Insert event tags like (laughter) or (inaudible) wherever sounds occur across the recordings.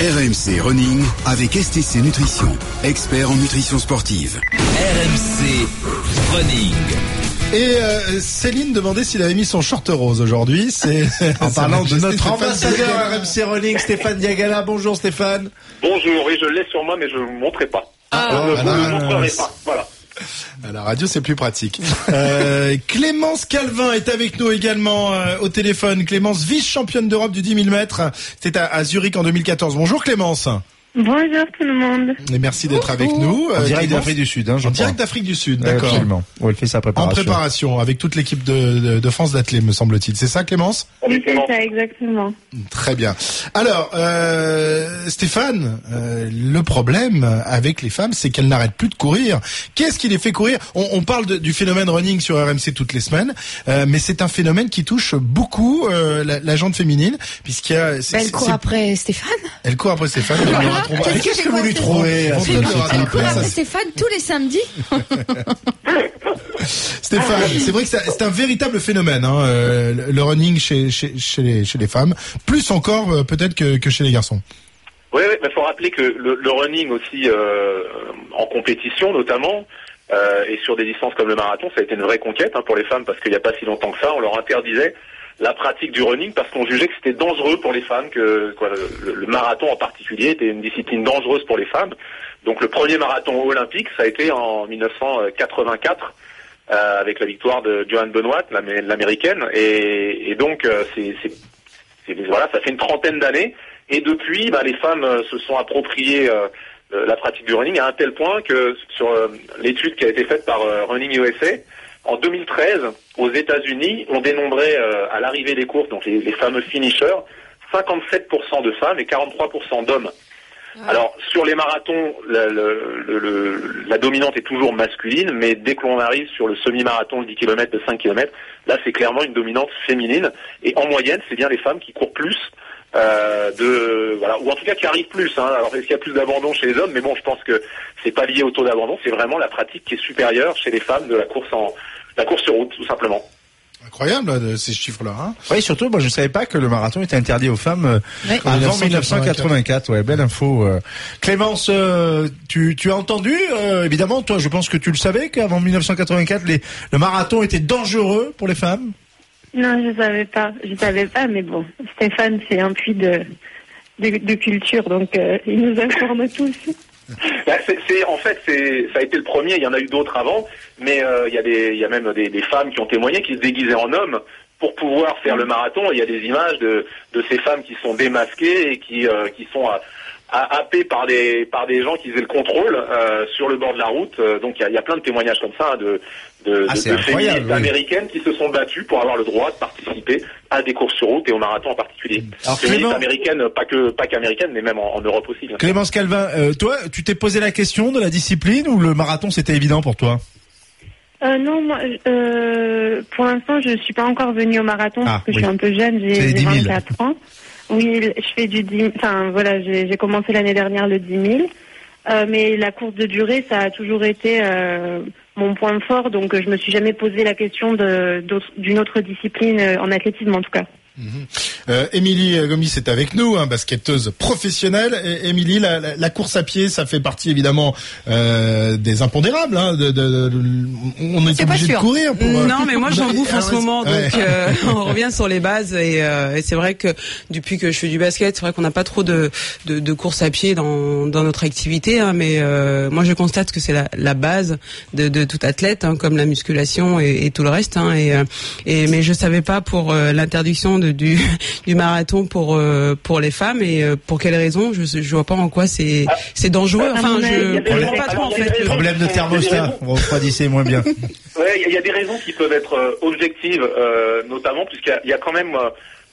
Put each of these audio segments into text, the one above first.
RMC Running avec STC Nutrition, expert en nutrition sportive. RMC Running. Et euh, Céline demandait s'il avait mis son short rose aujourd'hui. C'est (laughs) En parlant de notre Stéphane ambassadeur. RMC Running, Stéphane Diagana. Bonjour Stéphane. Bonjour, oui, je l'ai sur moi, mais je ne vous montrerai pas. Ah, je ne vous le montrerai pas. Voilà. À la radio, c'est plus pratique. Euh, Clémence Calvin est avec nous également euh, au téléphone. Clémence, vice-championne d'Europe du 10 000 mètres. C'était à, à Zurich en 2014. Bonjour Clémence. Bonjour tout le monde. Et merci d'être avec nous. En Euh, direct d'Afrique du Sud, hein, je En direct d'Afrique du Sud, d'accord. Absolument. Où elle fait sa En préparation. préparation avec toute l'équipe de, de, de France d'athlètes, me semble-t-il. C'est ça, Clémence? Oui, c'est ça, exactement. Très bien. Alors, euh, Stéphane, euh, le problème avec les femmes, c'est qu'elles n'arrêtent plus de courir. Qu'est-ce qui les fait courir? On, on parle de- du phénomène running sur RMC toutes les semaines, euh, mais c'est un phénomène qui touche beaucoup euh, la, la jante féminine, puisqu'il y a... Bah, elle court après Stéphane. Elle court après Stéphane. (laughs) Qu'est-ce que vous lui trouvez Elle court après Stéphane tous les samedis. (laughs) Stéphane, c'est vrai que c'est un véritable phénomène, hein, euh, le- running chez, chez, chez, les, chez les femmes, plus encore euh, peut-être que, que chez les garçons. Oui, oui, mais faut rappeler que le, le running aussi, euh, en compétition notamment, euh, et sur des distances comme le marathon, ça a été une vraie conquête hein, pour les femmes parce qu'il n'y a pas si longtemps que ça, on leur interdisait la pratique du running parce qu'on jugeait que c'était dangereux pour les femmes, que quoi, le, marathon en particulier était une discipline dangereuse pour les femmes. Donc le premier marathon olympique, ça a été en 1984 euh, avec la victoire de Johanne Benoît, l'Amé- l'américaine, et, donc euh, c'est voilà, ça fait une trentaine d'années. Et depuis, bah, les femmes euh, se sont appropriées la pratique du running à un tel point que sur l'étude qui a été faite par Running USA, en 2013, aux États-Unis, on dénombrait euh, à l'arrivée des courses, donc les, les fameux finishers, 57% de femmes et 43% d'hommes. Alors sur les marathons, la, le- le- le- la dominante est toujours masculine, mais dès que l'on arrive sur le semi-marathon, le 10 km, de 5 km, là c'est clairement une dominante féminine. Et en moyenne, c'est bien les femmes qui courent plus, euh, de voilà, ou en tout cas qui arrivent plus. Hein. Alors est-ce qu'il y a plus d'abandon chez les hommes? Mais bon, je pense que c'est pas lié au taux d'abandon, c'est vraiment la pratique qui est supérieure chez les femmes de la course en la course sur route, tout simplement. Incroyable de ces chiffres-là. Hein Oui, surtout, moi, je savais pas que le marathon était interdit aux femmes euh, avant 1984. 1984. Ouais, belle info. euh. Clémence, euh, tu, tu as entendu, euh, évidemment, toi, je pense que tu le savais qu'avant 1984, les, le marathon était dangereux pour les femmes? Non, je savais pas. Je savais pas, mais bon, Stéphane, c'est un puits de, de, de culture, donc euh, il nous informe tous. (laughs) Bah, en fait, ça a été le premier. Il y en a eu d'autres avant, mais euh, il y a y a même des, des femmes qui ont témoigné, qui se déguisaient en hommes pour pouvoir faire le marathon. Il y a des images de, de ces femmes qui sont démasquées et qui, euh, qui sont à- à- happées par des, par des gens qui faisaient le contrôle euh, sur le bord de la route. Euh, donc il y a, il y a plein de témoignages comme ça hein, de, de, Ah, de- de féministes oui. américaines qui se sont battues pour avoir le droit de participer à des courses sur route et au marathon en particulier. Alors, Féministes Clément- américaines, pas que, pas qu'américaines, mais même en, en Europe aussi. Clémence Calvin, euh, toi, tu t'es posé la question de la discipline ou le marathon c'était évident pour toi? Euh, non, moi, euh, pour l'instant, je suis pas encore venue au marathon Ah, parce que oui. je suis un peu jeune, C'est les j'ai 10 000. j'ai 24 ans. Oui, je fais du 10 Enfin, voilà, j'ai commencé l'année dernière le 10 000. Euh, mais la course de durée, ça a toujours été euh, mon point fort, donc je me suis jamais posé la question d'une autre discipline euh, en athlétisme en tout cas. Euh, Émilie Gomis est avec nous, hein, basketteuse professionnelle. Émilie, la, la- la course à pied, ça fait partie évidemment euh, des impondérables. Hein, de, de- de- on est, pas obligé de courir. Pour, euh, Non, mais moi j'en (laughs) bouffe en ce moment, ouais. euh, (laughs) on revient sur les bases et, euh, et c'est vrai que depuis que je fais du basket, c'est vrai qu'on n'a pas trop de, de, de course à pied dans, dans notre activité, hein, mais euh, moi je constate que c'est la, la base de, de tout athlète, hein, comme la musculation et, et tout le reste. Hein, et, et mais je savais pas pour euh, l'interdiction de, du, (laughs) du marathon pour euh, pour les femmes et euh, pour quelles raisons. Je je vois pas en quoi c'est c'est dangereux. Enfin, je a des comprends pas trop en Alors, il y a des fait. le-. Problème de thermostat. On refroidissait moins bien. (laughs) Ouais, il y a des raisons qui peuvent être euh, objectives, euh, notamment puisqu'il y a- il y, a quand même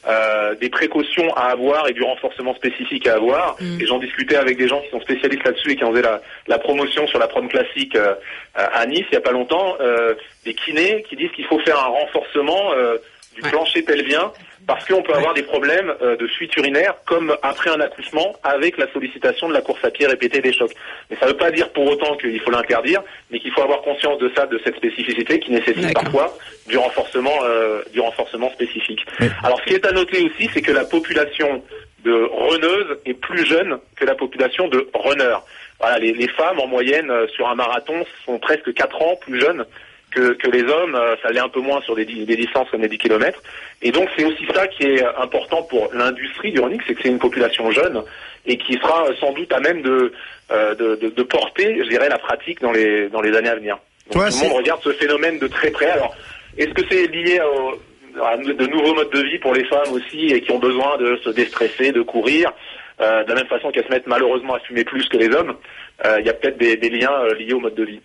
euh, des précautions à avoir et du renforcement spécifique à avoir. Mm. Et j'en discutais avec des gens qui sont spécialistes là-dessus et qui ont fait la, la promotion sur la prom classique euh, à Nice il y a pas longtemps. Euh, des kinés qui disent qu'il faut faire un renforcement euh, du Ouais. plancher pelvien parce qu'on peut avoir des problèmes euh, de fuite urinaire comme après un accouchement avec la sollicitation de la course à pied répétée des chocs. Mais ça ne veut pas dire pour autant qu'il faut l'interdire, mais qu'il faut avoir conscience de ça, de cette spécificité qui nécessite parfois du renforcement, euh, du renforcement spécifique. Alors ce qui est à noter aussi, c'est que la population de runneuses est plus jeune que la population de runners. Voilà, les, les femmes en moyenne euh, sur un marathon sont presque 4 ans plus jeunes que, que les hommes, euh, ça l'est un peu moins sur des, des distances comme les 10 km. Et donc c'est aussi ça qui est important pour l'industrie du running, c'est que c'est une population jeune et qui sera euh, sans doute à même de, euh, de, de, de porter, je dirais, la pratique dans les, dans les années à venir. Donc Toi, tout le monde regarde ce phénomène de très près. Alors, est-ce que c'est lié au- à de nouveaux modes de vie pour les femmes aussi et qui ont besoin de se déstresser, de courir euh, de la même façon qu'elles se mettent malheureusement à fumer plus que les hommes, euh, il y a peut-être des, des liens euh, liés au mode de vie.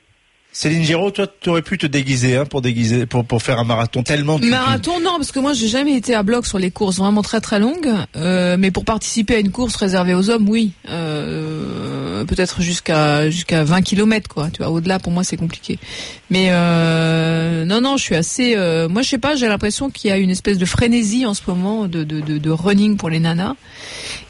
Céline Giraud, toi, tu aurais pu te déguiser hein, pour déguiser, pour pour faire un marathon tellement. tu- tu- Marathon, non, parce que moi, j'ai jamais été à bloc sur les courses vraiment très très longues. Euh, mais pour participer à une course réservée aux hommes, oui. Euh, Peut-être jusqu'à jusqu'à 20 km, quoi. Tu vois, au-delà, pour moi, c'est compliqué. Mais euh, non, non, je suis assez. euh, moi, je sais pas. J'ai l'impression qu'il y a une espèce de frénésie en ce moment de de, de, de running pour les nanas.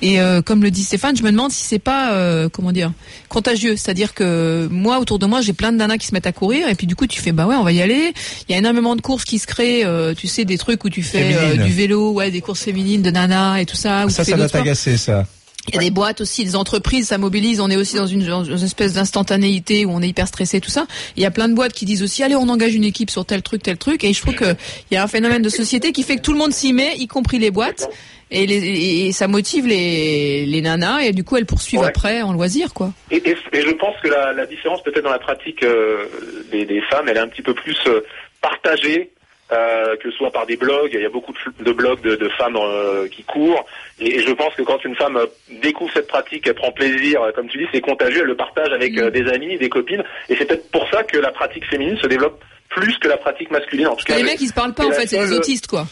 Et euh, comme le dit Stéphane, je me demande si c'est pas euh, comment dire contagieux. C'est-à-dire que moi, autour de moi, j'ai plein de nanas qui se mettent à courir, et puis du coup, tu fais bah ouais, on va y aller. Il y a énormément de courses qui se créent. euh, tu sais, des trucs où tu fais euh, du vélo, ouais, des courses féminines de nanas et tout ça. où Ça, ça va t'agacer, ça. Il y a des boîtes aussi, des entreprises, ça mobilise. On est aussi dans une, dans une espèce d'instantanéité où on est hyper stressé, tout ça. Il y a plein de boîtes qui disent aussi, allez, on engage une équipe sur tel truc, tel truc. Et je trouve que il y a un phénomène de société qui fait que tout le monde s'y met, y compris les boîtes. Et, les, et- et ça motive les, les nanas et du coup elles poursuivent Ouais. après en loisir quoi. Et, et- et je pense que la, la différence peut-être dans la pratique euh, des, des femmes, elle est un petit peu plus euh, partagée. Euh, que ce soit par des blogs, il y a beaucoup de, blogs de, de femmes euh, qui courent, et, et je pense que quand une femme euh, découvre cette pratique, elle prend plaisir, euh, comme tu dis, c'est contagieux, elle le partage avec euh, des amis, des copines, et c'est peut-être pour ça que la pratique féminine se développe plus que la pratique masculine. En tout cas, les mecs ils se parlent pas en fait, c'est des autistes quoi.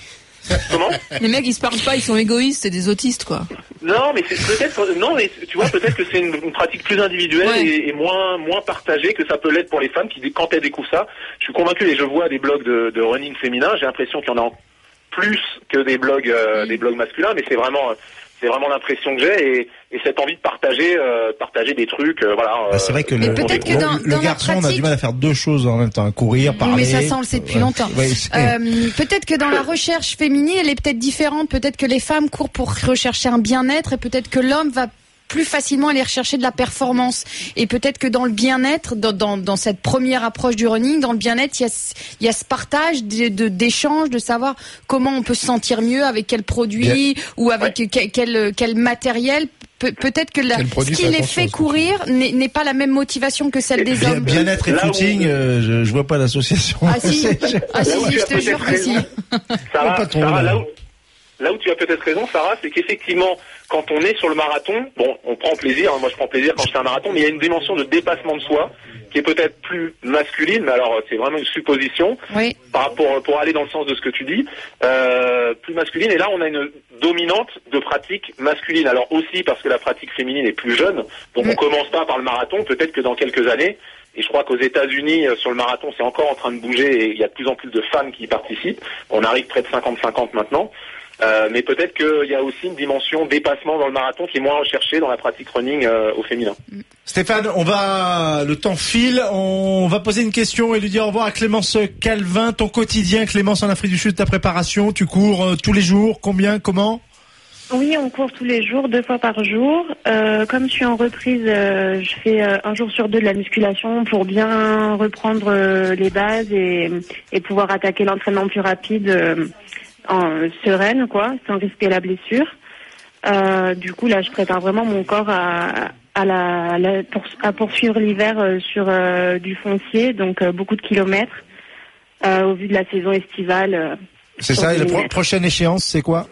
Comment Les mecs ils se parlent pas, ils sont égoïstes, c'est des autistes quoi. Non, mais c'est peut-être non, mais tu vois peut-être que c'est une, une pratique plus individuelle Ouais. et, et moins moins partagée que ça peut l'être pour les femmes qui quand elles découvrent ça. Je suis convaincu et je vois des blogs de, de running féminin. J'ai l'impression qu'il y en a plus que des blogs euh, des blogs masculins, mais c'est vraiment c'est vraiment l'impression que j'ai et, et cette envie de partager euh, partager des trucs. euh, voilà. Bah, c'est vrai que Mais le, que le- dans- le dans la garçon, on a du mal à faire deux choses en même temps, courir, parler. mais ça, ça, on le sait depuis longtemps. Ouais, Euh, peut-être que dans la recherche féminine, elle est peut-être différente. Peut-être que les femmes courent pour rechercher un bien-être et peut-être que l'homme va plus facilement aller rechercher de la performance. Et peut-être que dans le bien-être, dans, dans, dans cette première approche du running, dans le bien-être, il y a, ce- il y a ce partage de- de- d'échanges, de, savoir comment on peut se sentir mieux, avec quel produit ou avec quel, quel, quel matériel. Pe- Peut-être que la, Quel produit, ce qui les fait courir n'est pas la même motivation que celle des Bien- hommes. Bien-être et Là où- footing, euh, je, je vois pas l'association. Ah si, (laughs) ah si, je te jure que si. (laughs) Sarah, Sarah, là. là, où, là où tu as peut-être raison, Sarah, c'est qu'effectivement, quand on est sur le marathon, bon, on prend plaisir, hein, moi je prends plaisir quand je fais un marathon, mais il y a une dimension de dépassement de soi qui est peut-être plus masculine, mais alors c'est vraiment une supposition Oui. par rapport pour aller dans le sens de ce que tu dis, euh, plus masculine. Et là, on a une dominante de pratique masculine. Alors aussi parce que la pratique féminine est plus jeune, donc on commence pas par le marathon. Peut-être que dans quelques années, et je crois qu'aux États-Unis, euh, sur le marathon, c'est encore en train de bouger et il y a de plus en plus de femmes qui y participent. On arrive près de 50-50 maintenant. Euh, mais peut-être qu'il y a aussi une dimension dépassement dans le marathon qui est moins recherchée dans la pratique running euh, au féminin. Stéphane, on va, le temps file, on va poser une question et lui dire au revoir à Clémence Calvin. Ton quotidien, Clémence, en Afrique du Sud, ta préparation, tu cours euh, tous les jours, combien, comment? Oui, on court tous les jours, deux fois par jour. Euh, comme je suis en reprise, euh, je fais euh, un jour sur deux de la musculation pour bien reprendre euh, les bases et, et pouvoir attaquer l'entraînement plus rapide euh, en sereine, quoi, sans risquer la blessure. Euh, du coup, là, je prépare vraiment mon corps à, à, la, la- pour- à poursuivre l'hiver euh, sur euh, du foncier, donc beaucoup de kilomètres. Au vu de la saison estivale. C'est ça, et la 2000 pro- mètres. prochaine échéance, c'est quoi?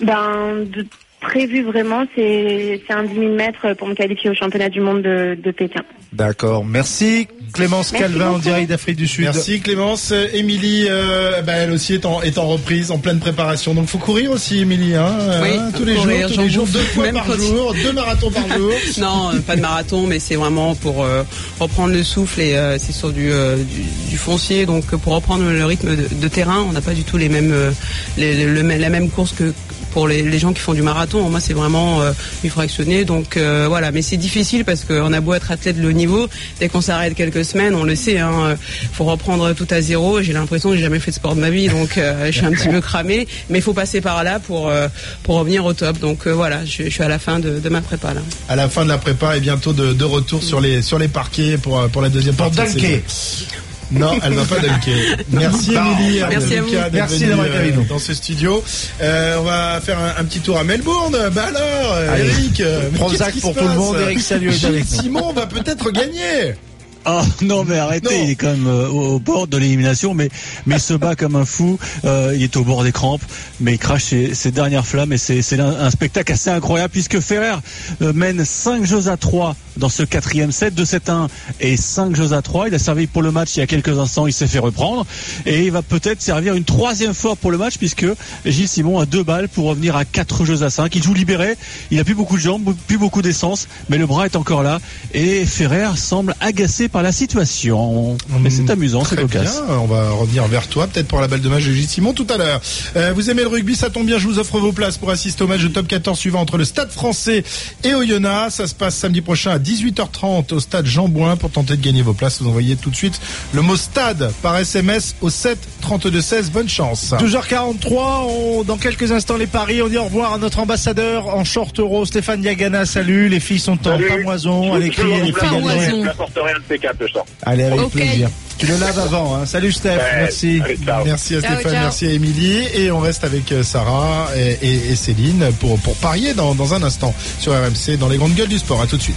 Ben, de prévu vraiment, c'est un 10 000 mètres pour me qualifier au championnat du monde de, de Pékin. D'accord. Merci Clémence Merci Calvin en direct d'Afrique du Sud. Merci Clémence. Euh, Émilie, euh, bah, elle aussi est en, est en reprise, en pleine préparation. Donc faut courir aussi, Émilie. Hein, Oui, hein, tous les courir, jours, tous les jours, deux fois même par jour, deux marathons par (laughs) jour. Non, euh, pas de marathon, mais c'est vraiment pour euh, reprendre le souffle et euh, c'est sur du, euh, du, du foncier. Donc euh, pour reprendre le rythme de, de terrain, on n'a pas du tout les mêmes, euh, les- le- la même course que pour les, les gens qui font du marathon. Moi, c'est vraiment euh, du fractionné. Donc euh, voilà, mais c'est difficile parce qu'on a beau être athlète de haut niveau, dès qu'on s'arrête quelques semaines, on le sait, hein, euh, faut reprendre tout à zéro. J'ai l'impression que j'ai jamais fait de sport de ma vie, donc euh, je suis un petit peu cramé. Mais il faut passer par là pour euh, pour revenir au top. Donc euh, voilà, je, je suis à la fin de, de ma prépa là. À la fin de la prépa et bientôt de, de retour sur les sur les parquets pour pour la deuxième Pour partie. saison. Non, elle va pas dunker. Merci Émilie. merci à vous. d'être Merci venue, d'avoir été avec euh, nous. dans ce studio. Euh, on va faire un, un petit tour à Melbourne. Bah alors, Allez. Eric, euh, Prozac pour tout le monde. Eric Salut. Simon va peut-être gagner. Ah non mais arrêtez, Non. il est quand même euh, au, au bord de l'élimination, mais mais il se bat comme un fou. Euh, il est au bord des crampes, mais il crache ses, ses dernières flammes et c'est c'est un, un spectacle assez incroyable puisque Ferrer euh, mène 5 jeux à 3 dans ce quatrième set, 2-7-1 et 5 jeux à 3. Il a servi pour le match il y a quelques instants, il s'est fait reprendre et il va peut-être servir une troisième fois pour le match puisque Gilles Simon a deux balles pour revenir à 4 jeux à 5. Il joue libéré, il a plus beaucoup de jambes, plus beaucoup d'essence, mais le bras est encore là et Ferrer semble agacé par la situation. Mais c'est amusant, c'est cocasse. bien, on va revenir vers toi, peut-être pour la balle de match de Gilles Simon tout à l'heure. Euh, vous aimez le rugby, ça tombe bien, je vous offre vos places pour assister au match de top 14 suivant entre le Stade français et Oyonnax. Ça se passe samedi prochain à 18h30 au Stade Jean Bouin. Pour tenter de gagner vos places, vous envoyez tout de suite le mot stade par SMS au 7 32 16. Bonne chance. 12h43, on, dans quelques instants les paris, on dit au revoir à notre ambassadeur en short euro, Stéphane Diagana, salut, les filles sont en pamoison, elle je écrit, elle est remplace, Pamoison. Je n'apporte rien de C4 le soir. Allez, avec plaisir. Tu le laves avant, hein. Salut Steph, Ouais, merci. allez. Merci à Ciao, Stéphane, ciao. merci à Émilie et on reste avec euh, Sarah et, et- et Céline pour, pour parier dans, dans un instant sur RMC dans les grandes gueules du sport. À tout de suite.